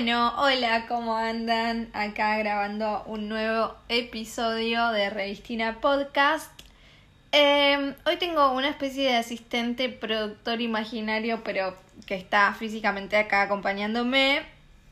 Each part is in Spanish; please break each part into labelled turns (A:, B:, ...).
A: Bueno, hola, ¿cómo andan? Acá grabando un nuevo episodio de Revistina Podcast. Em, hoy tengo una especie de asistente productor imaginario, pero que está físicamente acá acompañándome.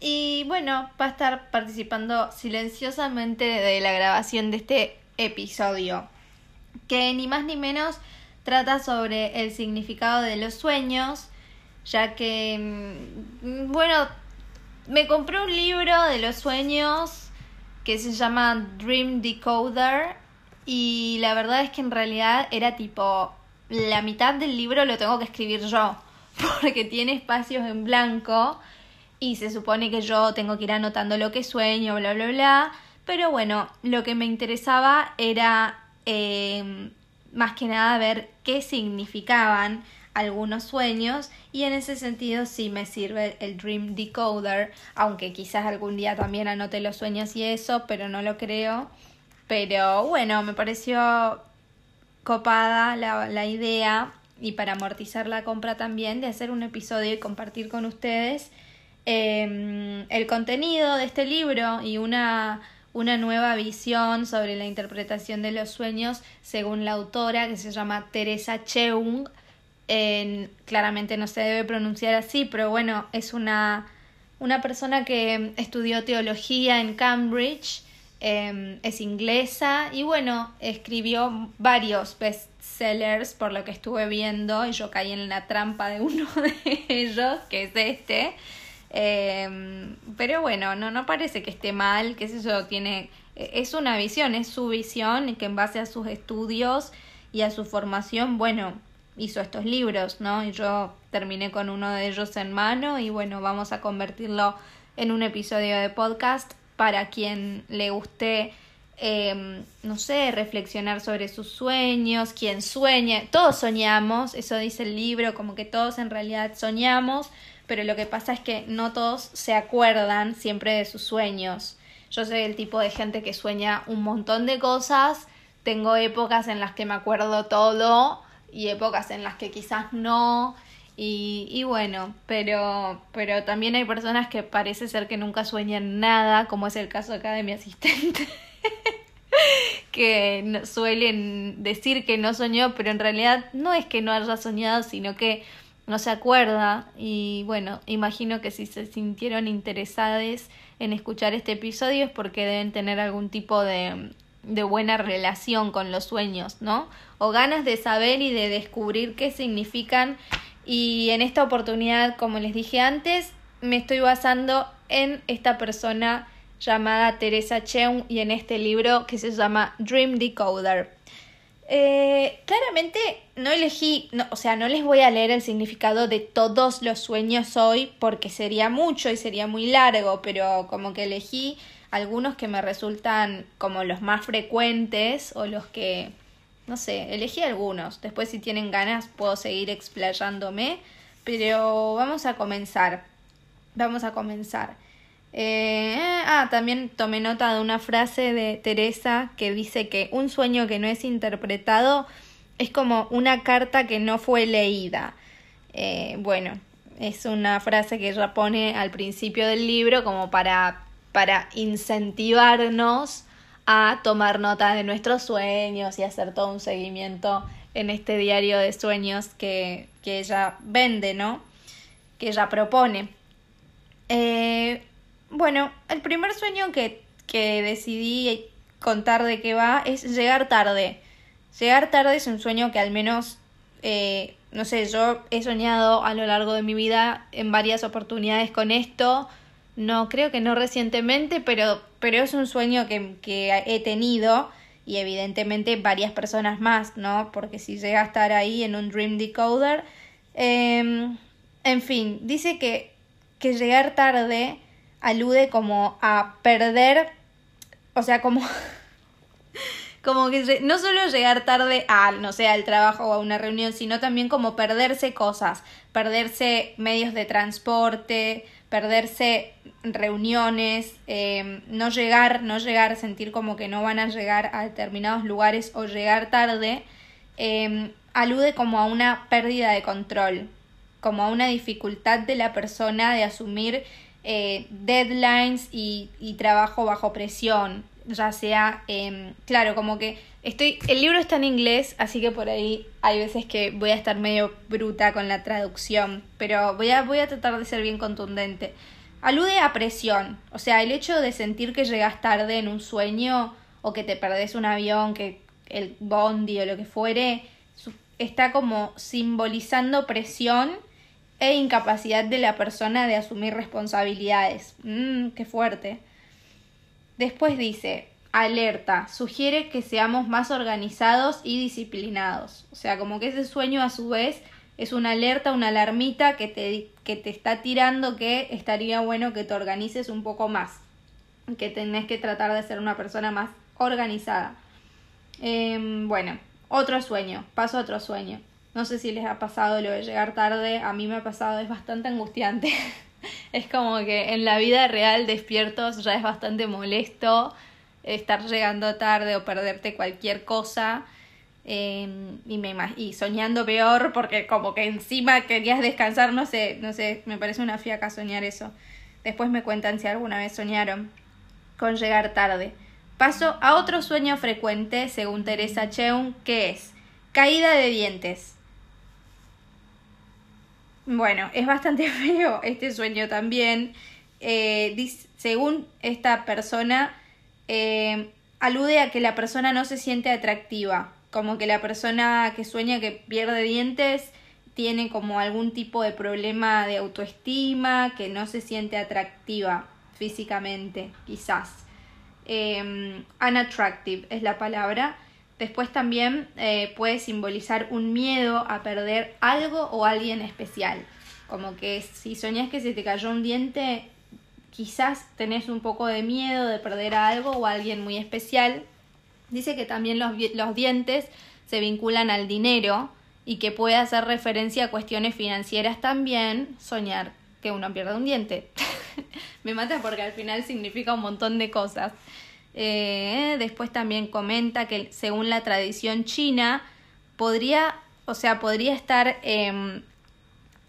A: Y bueno, va a estar participando silenciosamente de la grabación de este episodio, que ni más ni menos trata sobre el significado de los sueños, ya que, mm, bueno, me compré un libro de los sueños que se llama Dream Decoder y la verdad es que en realidad era tipo la mitad del libro lo tengo que escribir yo porque tiene espacios en blanco y se supone que yo tengo que ir anotando lo que sueño, bla, bla, bla. Pero bueno, lo que me interesaba era eh, más que nada ver qué significaban algunos sueños y en ese sentido sí me sirve el Dream Decoder, aunque quizás algún día también anote los sueños y eso, pero no lo creo. Pero bueno, me pareció copada la, la idea y para amortizar la compra también de hacer un episodio y compartir con ustedes eh, el contenido de este libro y una una nueva visión sobre la interpretación de los sueños según la autora que se llama Teresa Cheung. claramente no se debe pronunciar así, pero bueno, es una, una persona que estudió teología en Cambridge, em, es inglesa y bueno, escribió varios bestsellers por lo que estuve viendo y yo caí en la trampa de uno de ellos, que es este. Eh, pero bueno, no, no parece que esté mal, que eso tiene, e, es una visión, es su visión que en base a sus estudios y a su formación, bueno, hizo estos libros, ¿no? Y yo terminé con uno de ellos en mano y bueno, vamos a convertirlo en un episodio de podcast para quien le guste, eh, no sé, reflexionar sobre sus sueños, quien sueña, todos soñamos, eso dice el libro, como que todos en realidad soñamos, pero lo que pasa es que no todos se acuerdan siempre de sus sueños. Yo soy el tipo de gente que sueña un montón de cosas, tengo épocas en las que me acuerdo todo y épocas en las que quizás no. Y, y bueno, pero, pero también hay personas que parece ser que nunca sueñan nada, como es el caso acá de mi asistente. que suelen decir que no soñó, pero en realidad no es que no haya soñado, sino que no se acuerda y bueno, imagino que si se sintieron interesadas en escuchar este episodio es porque deben tener algún tipo de, de buena relación con los sueños, ¿no? O ganas de saber y de descubrir qué significan y en esta oportunidad, como les dije antes, me estoy basando en esta persona llamada Teresa Cheung y en este libro que se llama Dream Decoder. Eh, claramente no elegí, no, o sea, no les voy a leer el significado de todos los sueños hoy porque sería mucho y sería muy largo, pero como que elegí algunos que me resultan como los más frecuentes o los que, no sé, elegí algunos. Después si tienen ganas puedo seguir explayándome, pero vamos a comenzar. Vamos a comenzar. Eh, ah, también tomé nota de una frase de Teresa que dice que un sueño que no es interpretado es como una carta que no fue leída. Eh, bueno, es una frase que ella pone al principio del libro como para, para incentivarnos a tomar nota de nuestros sueños y hacer todo un seguimiento en este diario de sueños que, que ella vende, ¿no? Que ella propone. Eh, bueno, el primer sueño que, que decidí contar de qué va es llegar tarde. Llegar tarde es un sueño que al menos, eh, no sé, yo he soñado a lo largo de mi vida en varias oportunidades con esto. No, creo que no recientemente, pero, pero es un sueño que, que he tenido y evidentemente varias personas más, ¿no? Porque si llega a estar ahí en un Dream Decoder. Eh, en fin, dice que, que llegar tarde alude como a perder, o sea, como, como que no solo llegar tarde a, no sé, al trabajo o a una reunión, sino también como perderse cosas, perderse medios de transporte, perderse reuniones, eh, no llegar, no llegar, sentir como que no van a llegar a determinados lugares o llegar tarde, eh, alude como a una pérdida de control, como a una dificultad de la persona de asumir eh, deadlines y, y, trabajo bajo presión, ya sea, eh, claro, como que estoy, el libro está en inglés, así que por ahí hay veces que voy a estar medio bruta con la traducción, pero voy a, voy a tratar de ser bien contundente. Alude a presión, o sea, el hecho de sentir que llegas tarde en un sueño o que te perdés un avión, que el bondi o lo que fuere, está como simbolizando presión e incapacidad de la persona de asumir responsabilidades. Mmm, qué fuerte. Después dice, alerta, sugiere que seamos más organizados y disciplinados. O sea, como que ese sueño a su vez es una alerta, una alarmita que te, que te está tirando que estaría bueno que te organices un poco más, que tenés que tratar de ser una persona más organizada. Em, bueno, otro sueño, paso a otro sueño. No sé si les ha pasado lo de llegar tarde, a mí me ha pasado, es bastante angustiante. es como que en la vida real despiertos ya es bastante molesto estar llegando tarde o perderte cualquier cosa. Em, y, y soñando peor porque como que encima querías descansar, no sé, no sé, me parece una fiaca soñar eso. Después me cuentan si alguna vez soñaron con llegar tarde. Paso a otro sueño frecuente, según Teresa Cheung, que es caída de dientes. Bueno, es bastante feo este sueño también. Eh, según esta persona, eh, alude a que la persona no se siente atractiva, como que la persona que sueña que pierde dientes tiene como algún tipo de problema de autoestima, que no se siente atractiva físicamente, quizás eh, unattractive es la palabra. Después también eh, puede simbolizar un miedo a perder algo o alguien especial. Como que si soñás que se te cayó un diente, quizás tenés un poco de miedo de perder a algo o a alguien muy especial. Dice que también los, los dientes se vinculan al dinero y que puede hacer referencia a cuestiones financieras también soñar que uno pierde un diente. Me mata porque al final significa un montón de cosas. Eh, después también comenta que según la tradición china, podría, o sea, podría estar em,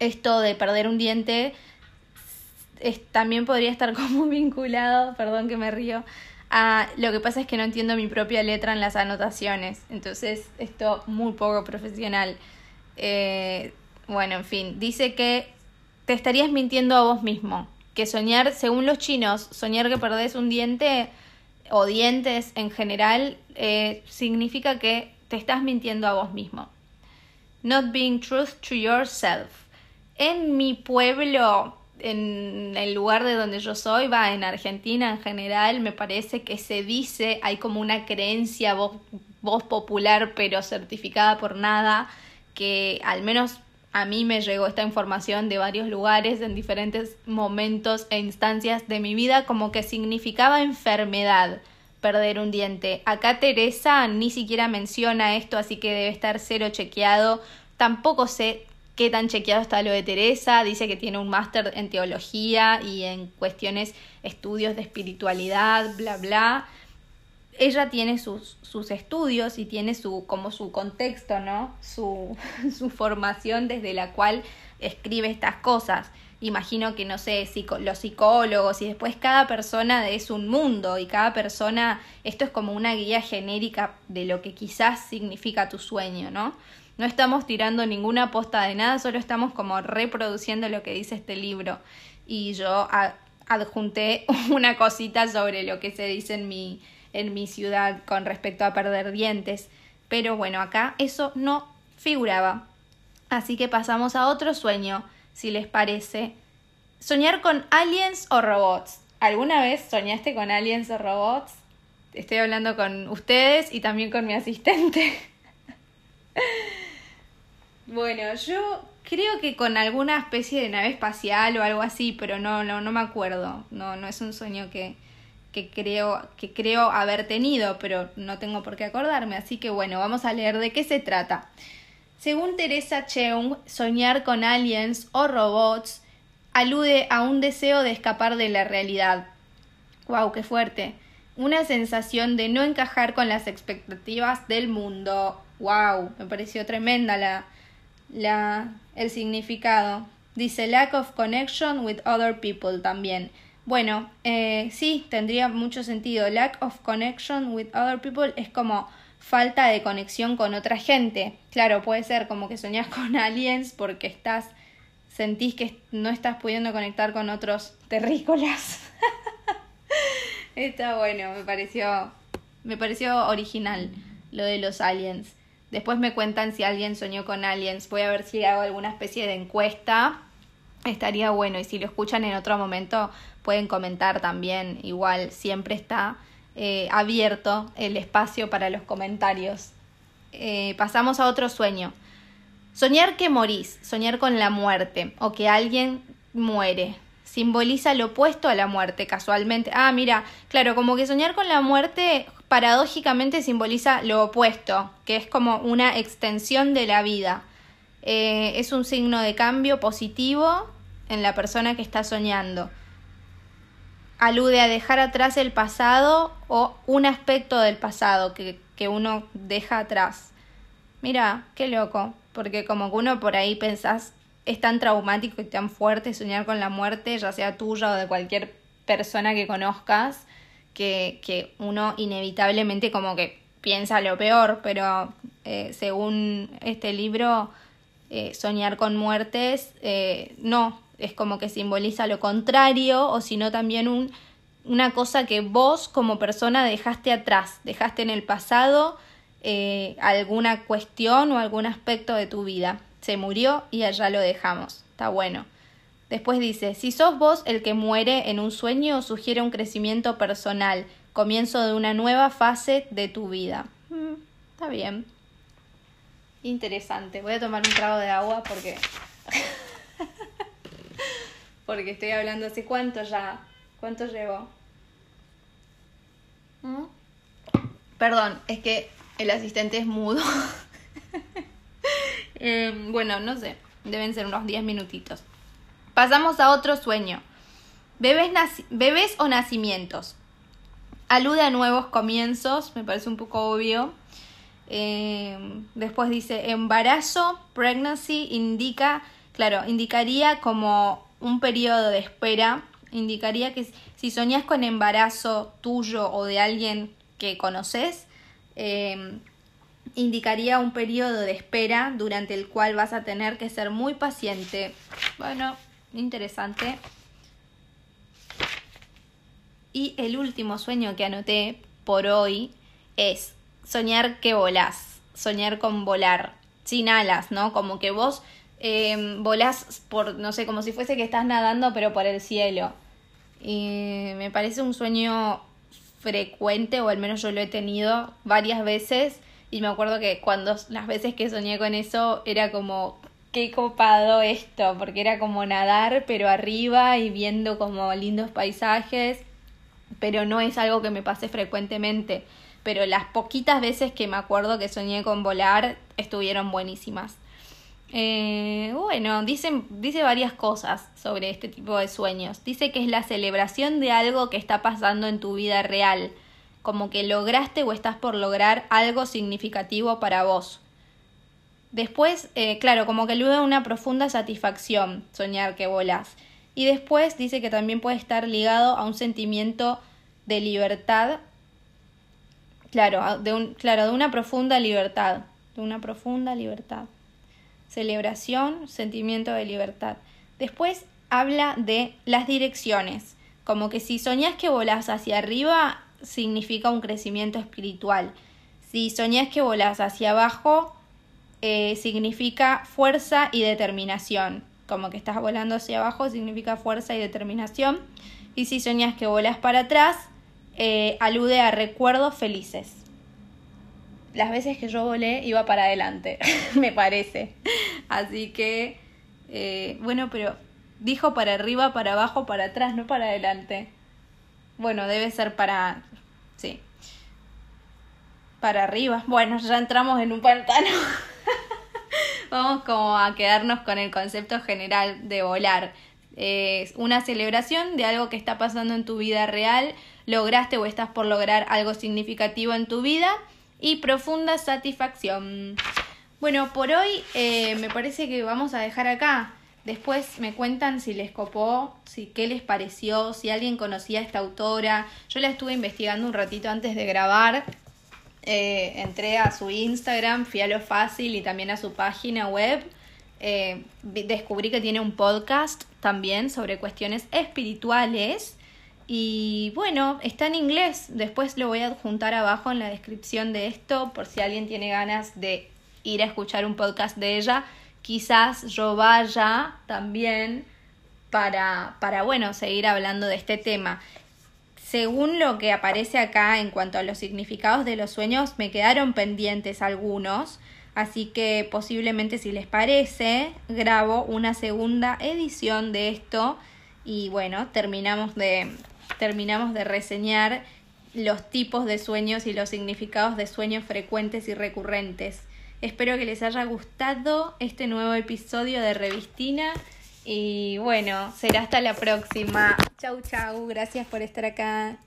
A: esto de perder un diente, también podría estar como vinculado, perdón que me río, a lo que pasa es que no entiendo mi propia letra en las anotaciones, entonces esto muy poco profesional. Eh, bueno, en fin, dice que te estarías mintiendo a vos mismo, que soñar, según los chinos, soñar que perdés un diente o dientes en general eh, significa que te estás mintiendo a vos mismo. Not being truth to yourself. En mi pueblo, en el lugar de donde yo soy, va, en Argentina en general, me parece que se dice, hay como una creencia voz, voz popular pero certificada por nada, que al menos a mí me llegó esta información de varios lugares en diferentes momentos e instancias de mi vida como que significaba enfermedad perder un diente. Acá Teresa ni siquiera menciona esto, así que debe estar cero chequeado. Tampoco sé qué tan chequeado está lo de Teresa. Dice que tiene un máster en teología y en cuestiones, estudios de espiritualidad, bla, bla ella tiene sus, sus estudios y tiene su, como su contexto, ¿no? Su, su formación desde la cual escribe estas cosas. Imagino que, no sé, los psicólogos y después cada persona es un mundo y cada persona, esto es como una guía genérica de lo que quizás significa tu sueño, ¿no? No estamos tirando ninguna aposta de nada, solo estamos como reproduciendo lo que dice este libro. Y yo adjunté una cosita sobre lo que se dice en mi, en mi ciudad con respecto a perder dientes. Pero bueno, acá eso no figuraba. Así que pasamos a otro sueño, si les parece. Soñar con aliens o robots. ¿Alguna vez soñaste con aliens o robots? Estoy hablando con ustedes y también con mi asistente. bueno, yo creo que con alguna especie de nave espacial o algo así, pero no, no, no me acuerdo. No, no es un sueño que, que creo, que creo haber tenido, pero no tengo por qué acordarme. Así que bueno, vamos a leer de qué se trata. Según Teresa Cheung, soñar con aliens o robots alude a un deseo de escapar de la realidad. ¡Wow! ¡Qué fuerte! Una sensación de no encajar con las expectativas del mundo. ¡Wow! Me pareció tremenda la, la, el significado. Dice lack of connection with other people también. Bueno, eh, sí, tendría mucho sentido. Lack of connection with other people es como falta de conexión con otra gente. Claro, puede ser como que soñás con aliens porque estás sentís que no estás pudiendo conectar con otros terrícolas. Está bueno, me pareció me pareció original lo de los aliens. Después me cuentan si alguien soñó con aliens. Voy a ver si hago alguna especie de encuesta. Estaría bueno y si lo escuchan en otro momento pueden comentar también. Igual siempre está eh, abierto el espacio para los comentarios. Eh, pasamos a otro sueño. Soñar que morís, soñar con la muerte o que alguien muere. Simboliza lo opuesto a la muerte, casualmente. Ah, mira, claro, como que soñar con la muerte paradójicamente simboliza lo opuesto, que es como una extensión de la vida. Eh, es un signo de cambio positivo en la persona que está soñando alude a dejar atrás el pasado o un aspecto del pasado que, que uno deja atrás. Mira, qué loco, porque como que uno por ahí pensás, es tan traumático y tan fuerte soñar con la muerte, ya sea tuya o de cualquier persona que conozcas, que, que uno inevitablemente como que piensa lo peor, pero eh, según este libro, eh, soñar con muertes, eh, no, es como que simboliza lo contrario o sino también un, una cosa que vos como persona dejaste atrás, dejaste en el pasado eh, alguna cuestión o algún aspecto de tu vida. Se murió y allá lo dejamos. Está bueno. Después dice, si sos vos el que muere en un sueño, sugiere un crecimiento personal, comienzo de una nueva fase de tu vida. Mm, está bien. Interesante. Voy a tomar un trago de agua porque porque estoy hablando hace cuánto ya. ¿Cuánto llevo? ¿Mm? Perdón, es que el asistente es mudo. Eh, bueno, no sé, deben ser unos 10 minutitos. Pasamos a otro sueño. Bebés, bebés o nacimientos. Alude a nuevos comienzos, me parece un poco obvio. Eh, después dice embarazo, pregnancy, indica, claro, indicaría como un periodo de espera indicaría que si soñás con embarazo tuyo o de alguien que conoces, em, indicaría un periodo de espera durante el cual vas a tener que ser muy paciente. Bueno, interesante. Y el último sueño que anoté por hoy es soñar que volás, soñar con volar, sin alas, ¿no? Como que vos eh, volás por, no sé, como si fuese que estás nadando, pero por el cielo. Y me parece un sueño frecuente, o al menos yo lo he tenido varias veces. Y me acuerdo que cuando las veces que soñé con eso era como, qué copado esto, porque era como nadar, pero arriba y viendo como lindos paisajes. Pero no es algo que me pase frecuentemente. Pero las poquitas veces que me acuerdo que soñé con volar estuvieron buenísimas. Eh, bueno, dice, dice varias cosas sobre este tipo de sueños. Dice que es la celebración de algo que está pasando en tu vida real, como que lograste o estás por lograr algo significativo para vos. Después, eh, claro, como que a una profunda satisfacción soñar que volás. Y después dice que también puede estar ligado a un sentimiento de libertad, claro, de un, claro, de una profunda libertad, de una profunda libertad celebración, sentimiento de libertad. Después habla de las direcciones, como que si soñás que volás hacia arriba, significa un crecimiento espiritual. Si soñás que volás hacia abajo, eh, significa fuerza y determinación. Como que estás volando hacia abajo, significa fuerza y determinación. Y si soñás que volás para atrás, eh, alude a recuerdos felices las veces que yo volé iba para adelante, me parece. Así que, eh, bueno, pero dijo para arriba, para abajo, para atrás, no para adelante. Bueno, debe ser para... Sí. Para arriba. Bueno, ya entramos en un pantano. Vamos como a quedarnos con el concepto general de volar. Es una celebración de algo que está pasando en tu vida real, lograste o estás por lograr algo significativo en tu vida y profunda satisfacción. Bueno, por hoy eh, me parece que vamos a dejar acá. Después me cuentan si les copó, si qué les pareció, si alguien conocía a esta autora. Yo la estuve investigando un ratito antes de grabar. Eh, entré a su Instagram, fui lo fácil y también a su página web. Eh, descubrí que tiene un podcast también sobre cuestiones espirituales. Y bueno, está en inglés. Después lo voy a adjuntar abajo en la descripción de esto por si alguien tiene ganas de ir a escuchar un podcast de ella quizás yo vaya también para, para, bueno, seguir hablando de este tema. Según lo que aparece acá en cuanto a los significados de los sueños, me quedaron pendientes algunos, así que posiblemente si les parece, grabo una segunda edición de esto y bueno, terminamos de, terminamos de reseñar los tipos de sueños y los significados de sueños frecuentes y recurrentes. Espero que les haya gustado este nuevo episodio de Revistina. Y bueno, será hasta la próxima. Chau, chau. Gracias por estar acá.